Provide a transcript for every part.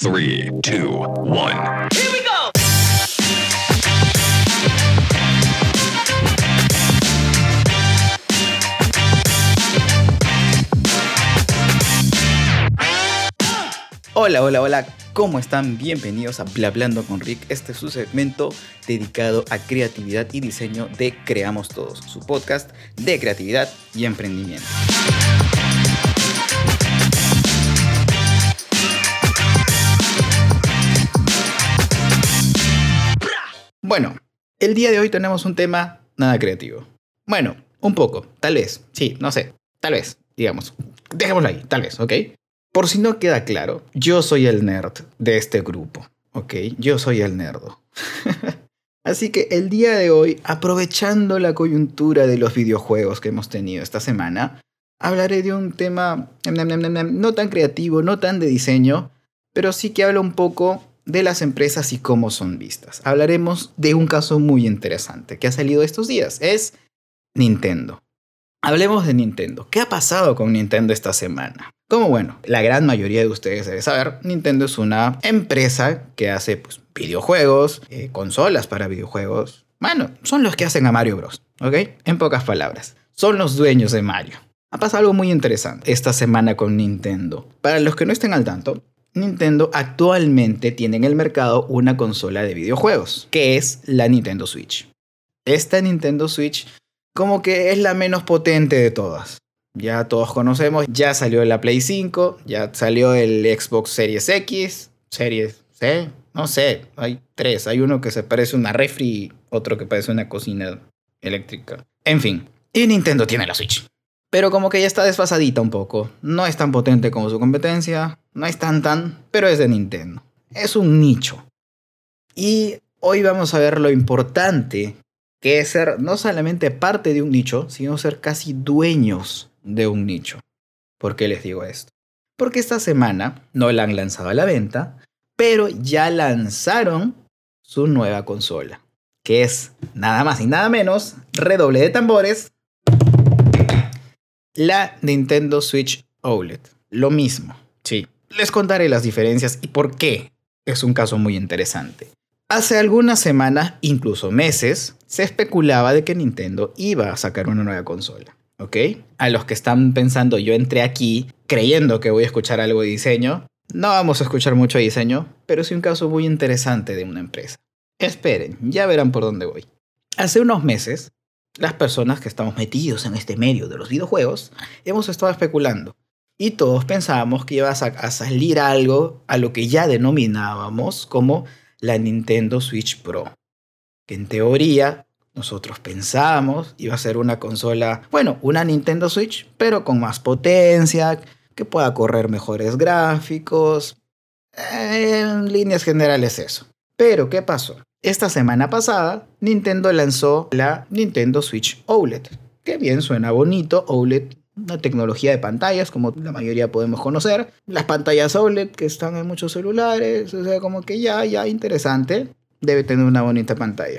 Three, two, one. Here we go. Hola, hola, hola, ¿cómo están? Bienvenidos a Blablando con Rick. Este es su segmento dedicado a creatividad y diseño de Creamos Todos, su podcast de creatividad y emprendimiento. Bueno, el día de hoy tenemos un tema nada creativo. Bueno, un poco, tal vez, sí, no sé, tal vez, digamos. Dejémoslo ahí, tal vez, ¿ok? Por si no queda claro, yo soy el nerd de este grupo, ¿ok? Yo soy el nerdo. Así que el día de hoy, aprovechando la coyuntura de los videojuegos que hemos tenido esta semana, hablaré de un tema no tan creativo, no tan de diseño, pero sí que habla un poco de las empresas y cómo son vistas. Hablaremos de un caso muy interesante que ha salido estos días. Es Nintendo. Hablemos de Nintendo. ¿Qué ha pasado con Nintendo esta semana? Como bueno, la gran mayoría de ustedes debe saber, Nintendo es una empresa que hace pues, videojuegos, eh, consolas para videojuegos. Bueno, son los que hacen a Mario Bros. ¿Ok? En pocas palabras, son los dueños de Mario. Ha pasado algo muy interesante esta semana con Nintendo. Para los que no estén al tanto, Nintendo actualmente tiene en el mercado una consola de videojuegos, que es la Nintendo Switch. Esta Nintendo Switch como que es la menos potente de todas. Ya todos conocemos, ya salió la Play 5, ya salió el Xbox Series X, Series C, no sé, hay tres, hay uno que se parece a una refri, otro que parece una cocina eléctrica. En fin, y Nintendo tiene la Switch. Pero como que ya está desfasadita un poco. No es tan potente como su competencia, no es tan tan, pero es de Nintendo. Es un nicho. Y hoy vamos a ver lo importante que es ser no solamente parte de un nicho, sino ser casi dueños de un nicho. ¿Por qué les digo esto? Porque esta semana no la han lanzado a la venta, pero ya lanzaron su nueva consola, que es nada más y nada menos, redoble de tambores, la Nintendo Switch OLED. Lo mismo, sí. Les contaré las diferencias y por qué es un caso muy interesante. Hace algunas semanas, incluso meses, se especulaba de que Nintendo iba a sacar una nueva consola. ¿Ok? A los que están pensando, yo entré aquí creyendo que voy a escuchar algo de diseño, no vamos a escuchar mucho de diseño, pero sí un caso muy interesante de una empresa. Esperen, ya verán por dónde voy. Hace unos meses, las personas que estamos metidos en este medio de los videojuegos hemos estado especulando. Y todos pensábamos que iba a, salir algo a lo que ya denominábamos como la Nintendo Switch Pro. Que en teoría nosotros pensábamos iba a ser una consola, bueno, una Nintendo Switch, pero con más potencia, que pueda correr mejores gráficos. En líneas generales eso. Pero, ¿qué pasó? Esta semana pasada, Nintendo lanzó la Nintendo Switch OLED. Que bien suena bonito, OLED, una tecnología de pantallas, como la mayoría podemos conocer. Las pantallas OLED que están en muchos celulares, o sea, como que ya, ya interesante. Debe tener una bonita pantalla.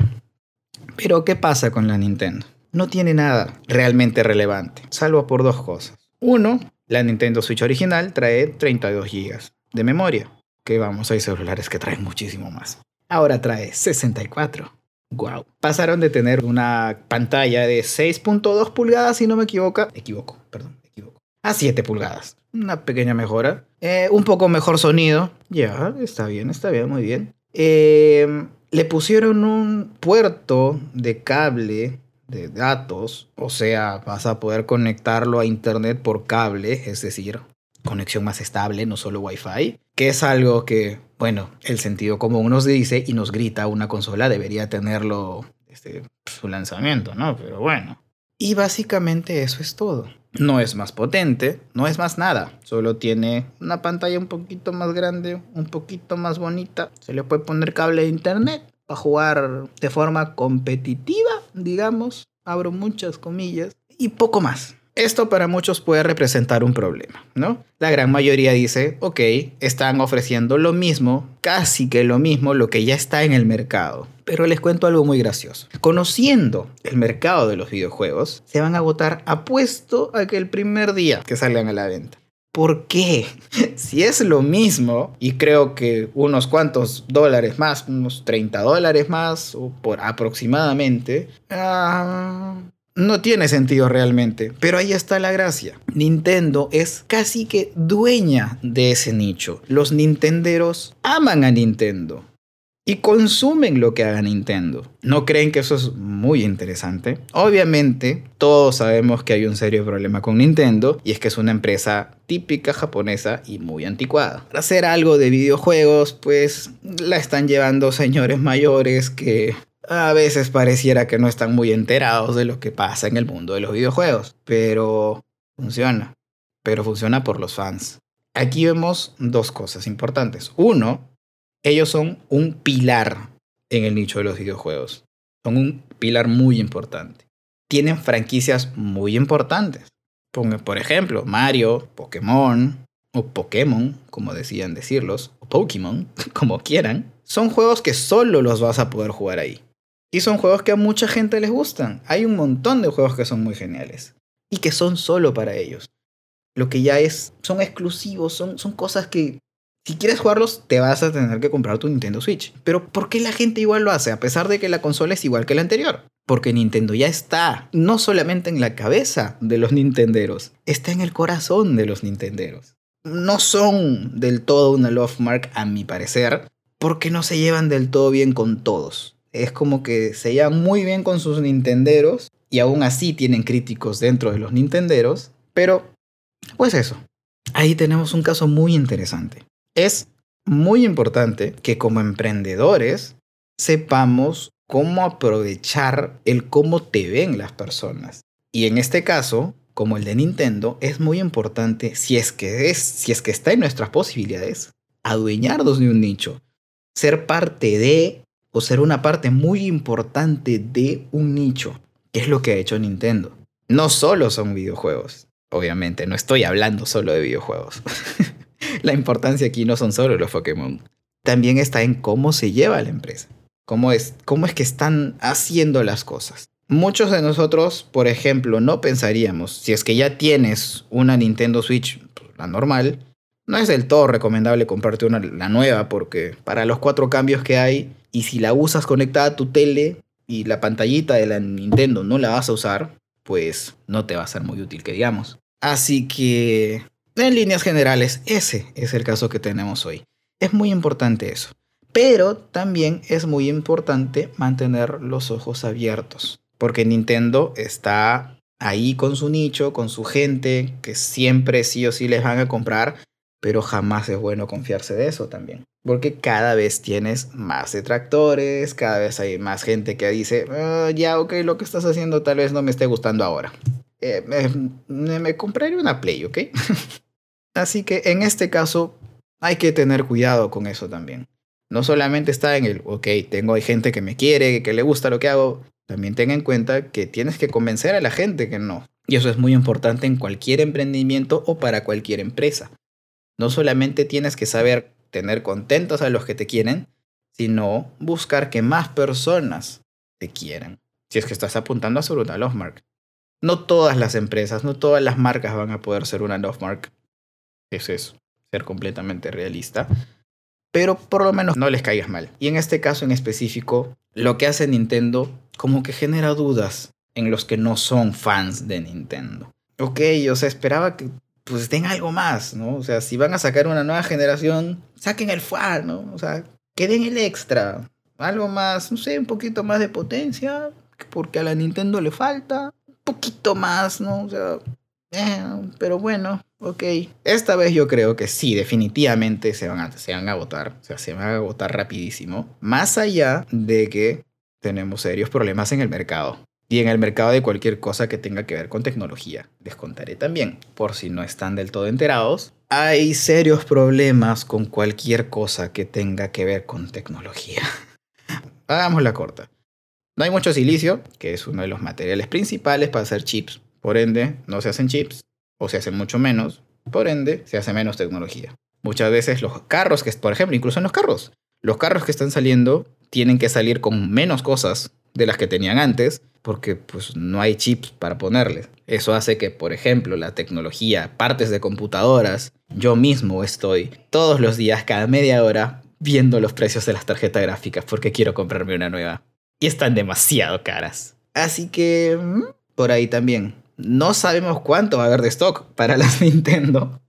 Pero, ¿qué pasa con la Nintendo? No tiene nada realmente relevante, salvo por dos cosas. Uno, la Nintendo Switch original trae 32 GB de memoria. Que vamos, hay celulares que traen muchísimo más. Ahora trae 64. Wow. Pasaron de tener una pantalla de 6.2 pulgadas, si no me equivoco. Equivoco, perdón, equivoco. A 7 pulgadas. Una pequeña mejora. Eh, un poco mejor sonido. Ya, está bien, está bien, muy bien. Eh, le pusieron un puerto de cable de datos, o sea, vas a poder conectarlo a internet por cable, es decir, conexión más estable, no solo Wi-Fi, que es algo que, bueno, el sentido común nos dice y nos grita una consola debería tenerlo este, su lanzamiento, ¿no? Pero bueno. Y básicamente eso es todo. No es más potente, no es más nada. Solo tiene una pantalla un poquito más grande, un poquito más bonita. Se le puede poner cable de internet para jugar de forma competitiva, digamos. Abro muchas comillas. Y poco más. Esto para muchos puede representar un problema, ¿no? La gran mayoría dice, ok, están ofreciendo lo mismo, casi que lo mismo, lo que ya está en el mercado. Pero les cuento algo muy gracioso. Conociendo el mercado de los videojuegos, se van a agotar apuesto a que el primer día que salgan a la venta. ¿Por qué? Si es lo mismo, y creo que unos cuantos dólares más, unos 30 dólares más, o por aproximadamente, ah, no tiene sentido realmente. Pero ahí está la gracia. Nintendo es casi que dueña de ese nicho. Los nintenderos aman a Nintendo y consumen lo que haga Nintendo. ¿No creen que eso es muy interesante? Obviamente, todos sabemos que hay un serio problema con Nintendo y es que es una empresa típica japonesa y muy anticuada. Para hacer algo de videojuegos, pues la están llevando señores mayores que a veces pareciera que no están muy enterados de lo que pasa en el mundo de los videojuegos, pero funciona. Pero funciona por los fans. Aquí vemos dos cosas importantes. Uno, ellos son un pilar en el nicho de los videojuegos. Son un pilar muy importante. Tienen franquicias muy importantes. Por ejemplo, Mario, Pokémon, o Pokémon, como decían decirlos, o Pokémon, como quieran. Son juegos que solo los vas a poder jugar ahí. Y son juegos que a mucha gente les gustan. Hay un montón de juegos que son muy geniales. Y que son solo para ellos. Lo que ya es, son exclusivos, son, son cosas que si quieres jugarlos, te vas a tener que comprar tu Nintendo Switch. Pero ¿por qué la gente igual lo hace? A pesar de que la consola es igual que la anterior. Porque Nintendo ya está, no solamente en la cabeza de los Nintenderos, está en el corazón de los Nintenderos. No son del todo una love mark, a mi parecer, porque no se llevan del todo bien con todos. Es como que se llevan muy bien con sus Nintenderos y aún así tienen críticos dentro de los Nintenderos, pero pues eso. Ahí tenemos un caso muy interesante es muy importante que como emprendedores sepamos cómo aprovechar el cómo te ven las personas. Y en este caso, como el de Nintendo, es muy importante, si es que, es, si es que está en nuestras posibilidades, adueñarnos de un nicho, ser parte de o ser una parte muy importante de un nicho, que es lo que ha hecho Nintendo. No solo son videojuegos, obviamente, no estoy hablando solo de videojuegos. la importancia aquí no son solo los Pokémon. También está en cómo se lleva la empresa. Cómo es, cómo es que están haciendo las cosas. Muchos de nosotros, por ejemplo, no pensaríamos, si es que ya tienes una Nintendo Switch, la normal, no es del todo recomendable comprarte una, la nueva porque para los cuatro cambios que hay, y si la usas conectada a tu tele y la pantallita de la Nintendo no la vas a usar, pues no te va a ser muy útil que digamos. Así que en líneas generales, ese es el caso que tenemos hoy. Es muy importante eso. Pero también es muy importante mantener los ojos abiertos. Porque Nintendo está ahí con su nicho, con su gente, que siempre sí o sí les van a comprar, pero jamás es bueno confiarse de eso también. Porque cada vez tienes más detractores, cada vez hay más gente que dice, ah, ya, ok, lo que estás haciendo tal vez no me esté gustando ahora. Eh, me, compraré una Play, ¿ok? Así que en este caso hay que tener cuidado con eso también. No solamente está en el, ok, tengo hay gente que me quiere, que le gusta lo que hago, también ten en cuenta que tienes que convencer a la gente que no. Y eso es muy importante en cualquier emprendimiento o para cualquier empresa. No solamente tienes que saber tener contentos a los que te quieren, sino buscar que más personas te quieran. Si es que estás apuntando a ser una love mark. No todas las empresas, no todas las marcas van a poder ser una love mark es eso, ser completamente realista. Pero por lo menos no les caigas mal. Y en este caso en específico, lo que hace Nintendo como que genera dudas en los que no son fans de Nintendo. Ok, o sea, esperaba que pues den algo más, ¿no? O sea, si van a sacar una nueva generación, saquen el FAR, ¿no? O sea, que den el extra. Algo más, no sé, un poquito más de potencia, porque a la Nintendo le falta. Un poquito más, ¿no? O sea, eh, pero bueno, ok. Esta vez yo creo que sí, definitivamente se van a, se van a votar. O sea, se van a votar rapidísimo. Más allá de que tenemos serios problemas en el mercado. Y en el mercado de cualquier cosa que tenga que ver con tecnología. Les contaré también, por si no están del todo enterados, hay serios problemas con cualquier cosa que tenga que ver con tecnología. Hagamos la corta. No hay mucho silicio, que es uno de los materiales principales para hacer chips por ende, no se hacen chips o se hacen mucho menos. Por ende, se hace menos tecnología. Muchas veces los carros que, por ejemplo, incluso en los carros, los carros que están saliendo tienen que salir con menos cosas de las que tenían antes porque pues no hay chips para ponerles. Eso hace que, por ejemplo, la tecnología, partes de computadoras, yo mismo estoy todos los días, cada media hora, viendo los precios de las tarjetas gráficas porque quiero comprarme una nueva. Y están demasiado caras. Así que, mm, por ahí también. No sabemos cuánto va a haber de stock para las Nintendo.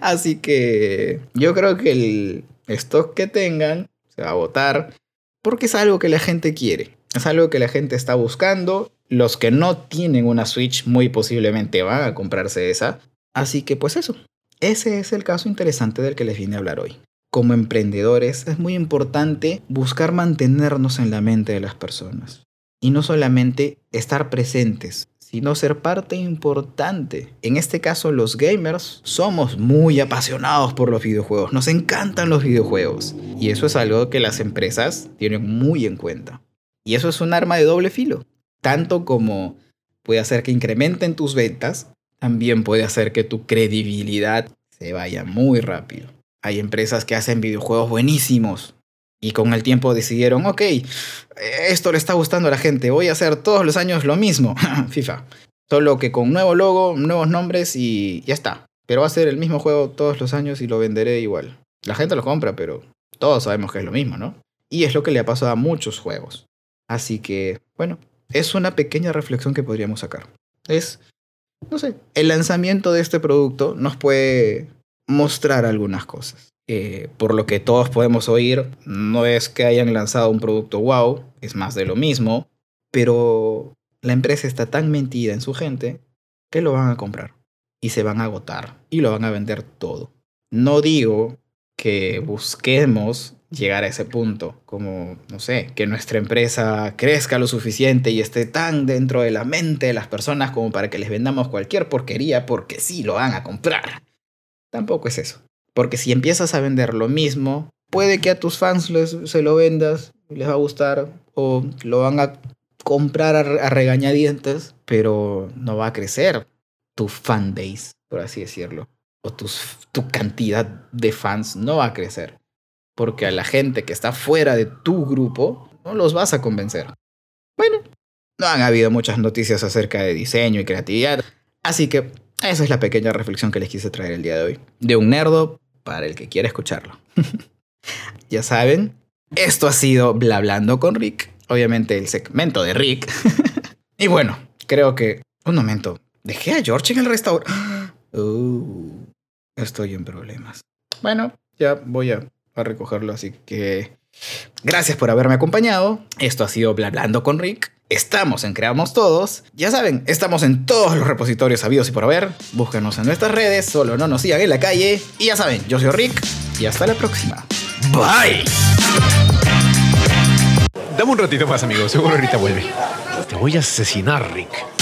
Así que yo creo que el stock que tengan se va a votar porque es algo que la gente quiere. Es algo que la gente está buscando. Los que no tienen una Switch muy posiblemente van a comprarse esa. Así que pues eso. Ese es el caso interesante del que les vine a hablar hoy. Como emprendedores es muy importante buscar mantenernos en la mente de las personas. Y no solamente estar presentes, sino ser parte importante. En este caso, los gamers somos muy apasionados por los videojuegos, nos encantan los videojuegos. Y eso es algo que las empresas tienen muy en cuenta. Y eso es un arma de doble filo. Tanto como puede hacer que incrementen tus ventas, también puede hacer que tu credibilidad se vaya muy rápido. Hay empresas que hacen videojuegos buenísimos y con el tiempo decidieron, ok, esto le está gustando a la gente, voy a hacer todos los años lo mismo, FIFA. Solo que con nuevo logo, nuevos nombres y ya está. Pero va a ser el mismo juego todos los años y lo venderé igual. La gente lo compra, pero todos sabemos que es lo mismo, ¿no? Y es lo que le ha pasado a muchos juegos. Así que, bueno, es una pequeña reflexión que podríamos sacar. Es, no sé, el lanzamiento de este producto nos puede mostrar algunas cosas. Eh, por lo que todos podemos oír, no es que hayan lanzado un producto wow, es más de lo mismo, pero la empresa está tan mentida en su gente que lo van a comprar y se van a agotar y lo van a vender todo. No digo que busquemos llegar a ese punto, como, no sé, que nuestra empresa crezca lo suficiente y esté tan dentro de la mente de las personas como para que les vendamos cualquier porquería porque sí lo van a comprar. Tampoco es eso. Porque si empiezas a vender lo mismo, puede que a tus fans se lo vendas, les va a gustar o lo van a comprar a, regañadientes, pero no va a crecer tu fan base, por así decirlo. O tu cantidad de fans no va a crecer porque a la gente que está fuera de tu grupo no los vas a convencer. Bueno, no han habido muchas noticias acerca de diseño y creatividad, así que esa es la pequeña reflexión que les quise traer el día de hoy. De un nerdo para el que quiera escucharlo. ya saben, esto ha sido Blablando con Rick, obviamente el segmento de Rick. y bueno, creo que... Un momento, ¿dejé a George en el restaurante? Uh, estoy en problemas. Bueno, ya voy a a recogerlo. Así que gracias por haberme acompañado. Esto ha sido Blablando con Rick. Estamos en Creamos Todos. Ya saben, estamos en todos los repositorios sabidos y por haber. Búsquenos en nuestras redes, solo no nos sigan en la calle. Y ya saben, yo soy Rick y hasta la próxima. Bye. Dame un ratito más, amigo. Seguro ahorita vuelve. Te voy a asesinar, Rick.